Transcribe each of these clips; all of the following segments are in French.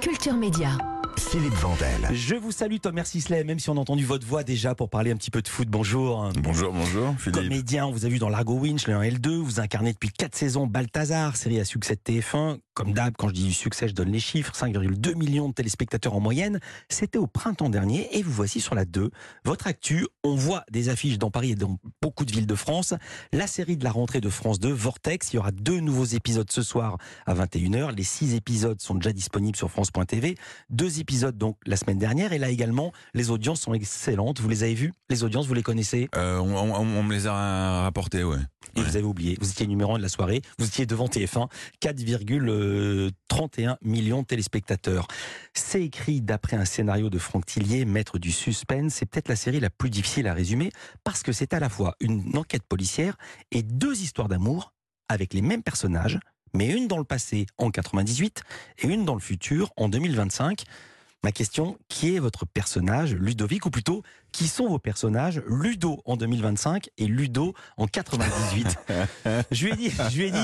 Culture Média. Philippe Vandel. Je vous salue Thomas Sisley, même si on a entendu votre voix déjà pour parler un petit peu de foot. Bonjour. Bonjour, bonjour, Philippe. Comédien, on vous a vu dans Largo Winch, le 1 et le 2. Vous incarnez depuis 4 saisons Balthazar, série à succès de TF1. Comme d'hab, quand je dis du succès, je donne les chiffres. 5,2 millions de téléspectateurs en moyenne. C'était au printemps dernier et vous voici sur la 2. Votre actu, on voit des affiches dans Paris et dans beaucoup de villes de France. La série de la rentrée de France 2, Vortex. Il y aura deux nouveaux épisodes ce soir à 21h. Les six épisodes sont déjà disponibles sur France.tv. Deux épisodes donc la semaine dernière. Et là également, les audiences sont excellentes. Vous les avez vues Les audiences, vous les connaissez? Euh, on, on- on me les a rapportés, ouais. Et vous avez oublié, vous étiez numéro 1 de la soirée, vous étiez devant TF1, 4,31 millions de téléspectateurs. C'est écrit d'après un scénario de Franck Tillier, maître du suspense. C'est peut-être la série la plus difficile à résumer parce que c'est à la fois une enquête policière et deux histoires d'amour avec les mêmes personnages, mais une dans le passé en 98 et une dans le futur en 2025. Ma question, qui est votre personnage, Ludovic, ou plutôt, qui sont vos personnages, Ludo en 2025 et Ludo en 98 Je lui ai dit, je lui ai dit,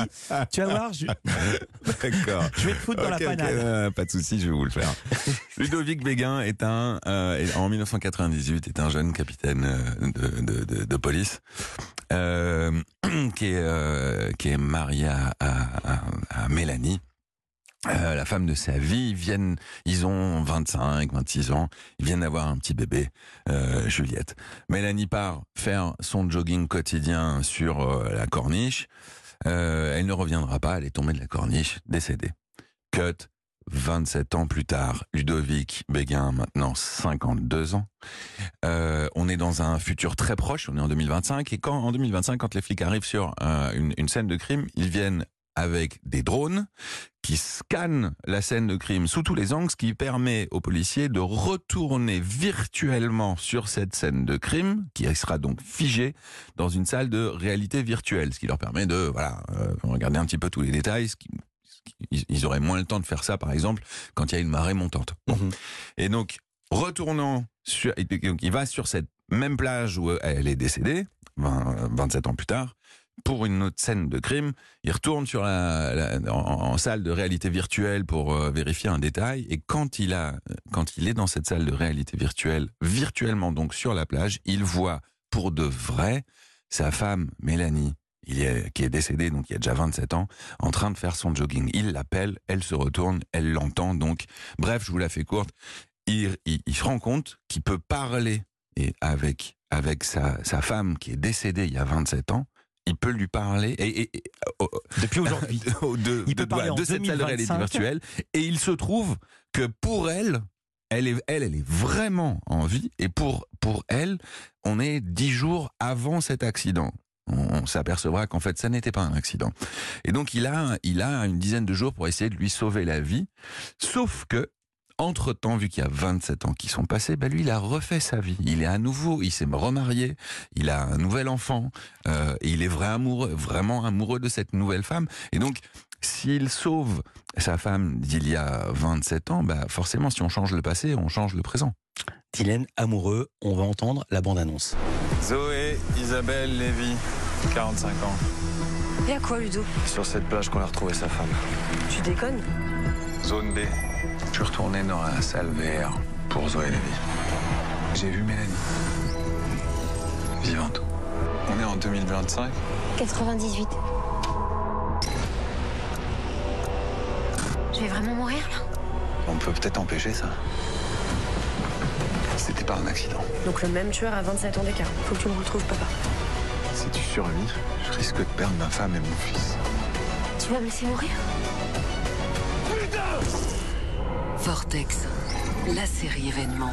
tu vas voir, je, D'accord. je vais te foutre dans la panade. euh, pas de souci, je vais vous le faire. Ludovic Béguin est un, euh, en 1998, est un jeune capitaine euh, de, de, de, de police euh, qui est qui est marié à- à Mélanie. Euh, la femme de sa vie, ils viennent, ils ont 25, 26 ans, ils viennent d'avoir un petit bébé, euh, Juliette. Mélanie part faire son jogging quotidien sur euh, la corniche. Elle ne reviendra pas, elle est tombée de la corniche, décédée. Cut, 27 ans plus tard, Ludovic Béguin, maintenant 52 ans. On est dans un futur très proche, on est en 2025, et quand en 2025, quand les flics arrivent sur une scène de crime, ils viennent avec des drones qui scannent la scène de crime sous tous les angles, ce qui permet aux policiers de retourner virtuellement sur cette scène de crime, qui sera donc figée dans une salle de réalité virtuelle, ce qui leur permet de voilà euh, regarder un petit peu tous les détails. Ce qui, ils- auraient moins le temps de faire ça, par exemple, quand il y a une marée montante. Bon. Mhm. Et donc, retournant sur, il va sur cette même plage où elle est décédée, 20, 27 ans plus tard, pour une autre scène de crime. Il retourne sur la, en, salle de réalité virtuelle pour euh, vérifier un détail. Et quand il a, quand il est dans cette salle de réalité virtuelle, virtuellement donc sur la plage, il voit pour de vrai sa femme Mélanie. Qui est décédée, donc il y a déjà 27 ans, en train de faire son jogging. Il l'appelle, elle se retourne, elle l'entend, donc, bref, je vous la fais courte. Il, il- il se rend compte qu'il peut parler et avec, avec sa, sa femme qui est décédée il y a 27 ans, il peut lui parler et, et- et- oh, oh, Depuis aujourd'hui. de, de, Il peut parler en de cette salle de réalité 2025. virtuelle et il se trouve que pour elle, elle est, elle, elle est vraiment en vie et pour, pour elle, on est dix jours avant cet accident. On, on s'apercevra qu'en fait, ça n'était pas un accident. Et donc, il a, il a une dizaine de jours pour essayer de lui sauver la vie. Sauf que, entre-temps, vu qu'il y a 27 ans qui sont passés, bah lui, il a refait sa vie. Il est à nouveau, il s'est remarié, il a un nouvel enfant, euh, et il est vrai amoureux, vraiment amoureux de cette nouvelle femme. Et donc, s'il sauve sa femme d'il y a 27 ans, bah forcément, si on change le passé, on change le présent. Tylène, amoureux, on va entendre la bande-annonce. Zoé Isabelle Lévy, 45 ans. Et à quoi, Ludo? Sur cette plage qu'on a retrouvé sa femme. Tu déconnes? Zone B. Je suis retourné dans la salle VR pour Zoé Lévy. J'ai vu Mélanie. Vivante. On est en 2025. 98. Je vais vraiment mourir là On peut peut-être empêcher ça. C'était pas un accident. Donc le même tueur à 27 ans d'écart. Faut que tu me retrouves, papa. Si tu survis, je risque de perdre ma femme et mon fils. Tu vas me laisser mourir? Vortex, la série événement.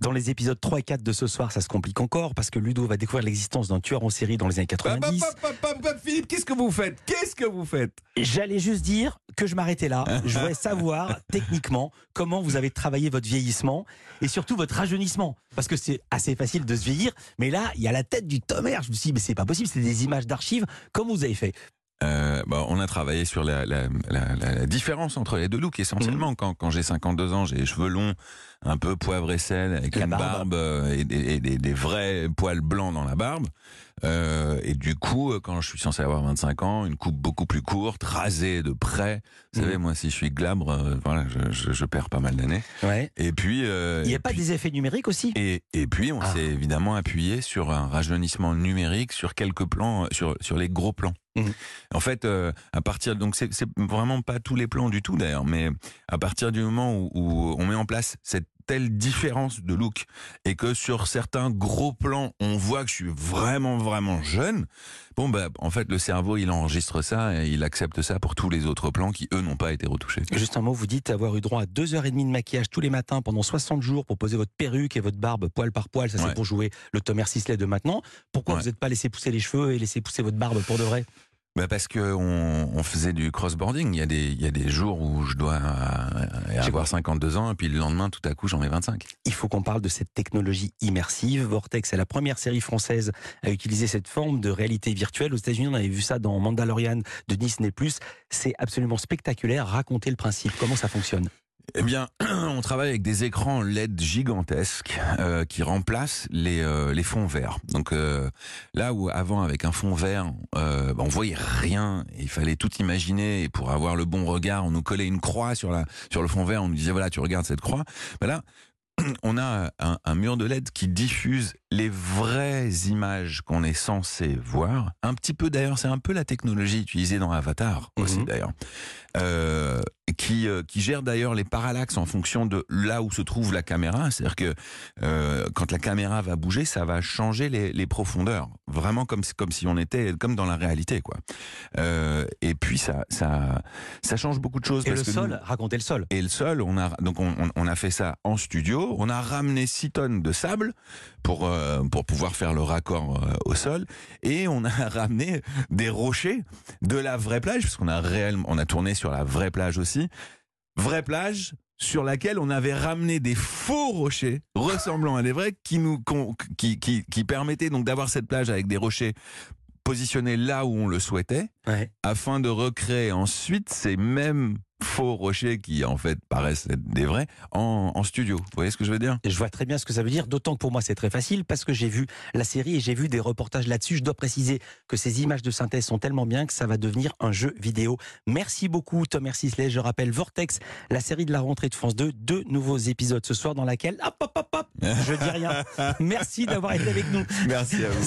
Dans les épisodes 3 et 4 de ce soir, ça se complique encore parce que Ludo va découvrir l'existence d'un tueur en série dans les années 90. Philippe, qu'est-ce que vous faites? Qu'est-ce que vous faites? J'allais juste dire que je m'arrêtais là. Je voudrais savoir techniquement comment vous avez travaillé votre vieillissement et surtout votre rajeunissement. Parce que c'est assez facile de se vieillir, mais là, il y a la tête du Tomer. Je me suis dit, mais c'est pas possible, c'est des images d'archives. Comment vous avez fait? Euh, bah, on a travaillé sur la, la, la, la- différence entre les deux looks Mhm. essentiellement. Quand, quand j'ai 52 ans, j'ai les cheveux longs, un peu poivre et sel, avec une barbe. barbe, euh, et, des- et des, des vrais poils blancs dans la barbe. Euh, et du coup, euh, quand je suis censé avoir 25 ans, une coupe beaucoup plus courte, rasée de près. Vous Mhm. savez, moi, si je suis glabre, euh, voilà, je, je- je perds pas mal d'années. Ouais. Et puis, euh, Il n'y a pas puis- des effets numériques aussi? Et, et puis, on Ah. s'est évidemment appuyé sur un rajeunissement numérique sur quelques plans, sur, sur les gros plans. Mhm. En fait, euh, à partir donc c'est c'est vraiment pas tous les plans du tout d'ailleurs, mais à partir du moment où, où on met en place cette telle différence de look et que sur certains gros plans on voit que je suis vraiment vraiment jeune, bon bah en fait le cerveau il enregistre ça et il accepte ça pour tous les autres plans qui eux n'ont pas été retouchés. Juste un mot, vous dites avoir eu droit à deux heures et demie de maquillage tous les matins pendant 60 jours pour poser votre perruque et votre barbe poil par poil. Ça, c'est Ouais. pour jouer le Thomas Sisley de maintenant. Pourquoi Ouais. vous n'êtes pas laissé pousser les cheveux et laisser pousser votre barbe pour de vrai? Bah parce que on, on faisait du crossboarding. Il y a des il y a des jours où je dois euh, avoir 52 ans et puis le lendemain tout à coup j'en ai 25. Il faut qu'on parle de cette technologie immersive. Vortex est la première série française à utiliser cette forme de réalité virtuelle. Aux États-Unis, on avait vu ça dans Mandalorian de Disney+. C'est absolument spectaculaire. Racontez le principe. Comment ça fonctionne? Eh bien, on travaille avec des écrans LED gigantesques euh, qui remplacent les, euh, les fonds verts. Donc euh, là où avant avec un fond vert, euh, bah, on voyait rien, il fallait tout imaginer et pour avoir le bon regard, on nous collait une croix sur la sur le fond vert, on nous disait voilà tu regardes cette croix. Bah là, on a un, un mur de LED qui diffuse les vraies images qu'on est censé voir. Un petit peu d'ailleurs, c'est un peu la technologie utilisée dans Avatar aussi Mhm. d'ailleurs, euh, qui euh, qui gère d'ailleurs les parallaxes en fonction de là où se trouve la caméra. C'est-à-dire que euh, quand la caméra va bouger, ça va changer les, les profondeurs, vraiment comme si- comme si on était comme dans la réalité quoi. Euh, et puis ça ça ça change beaucoup de choses. Et parce le que sol nous- Racontez le sol. et le sol, on a donc on, a fait ça en studio. On a ramené 6 tonnes de sable pour euh, pour pouvoir faire le raccord euh, au sol et on a ramené des rochers de la vraie plage parce qu'on a réellement on a tourné sur la vraie plage aussi. Vraie plage sur laquelle on avait ramené des faux rochers ressemblant à des vrais qui nous qui, qui permettaient donc d'avoir cette plage avec des rochers positionnés là où on le souhaitait Ouais. afin de recréer ensuite ces mêmes faux rochers qui en fait paraissent être des vrais en, en studio. Vous voyez ce que je veux dire? Je vois très bien ce que ça veut dire, d'autant que pour moi c'est très facile parce que j'ai vu la série et j'ai vu des reportages là-dessus. Je dois préciser que ces images de synthèse sont tellement bien que ça va devenir un jeu vidéo. Merci beaucoup Thomas Sisley. Je rappelle Vortex, la série de la rentrée de France 2, deux nouveaux épisodes ce soir dans laquelle hop hop hop hop, je dis rien. Merci d'avoir été avec nous. Merci à vous.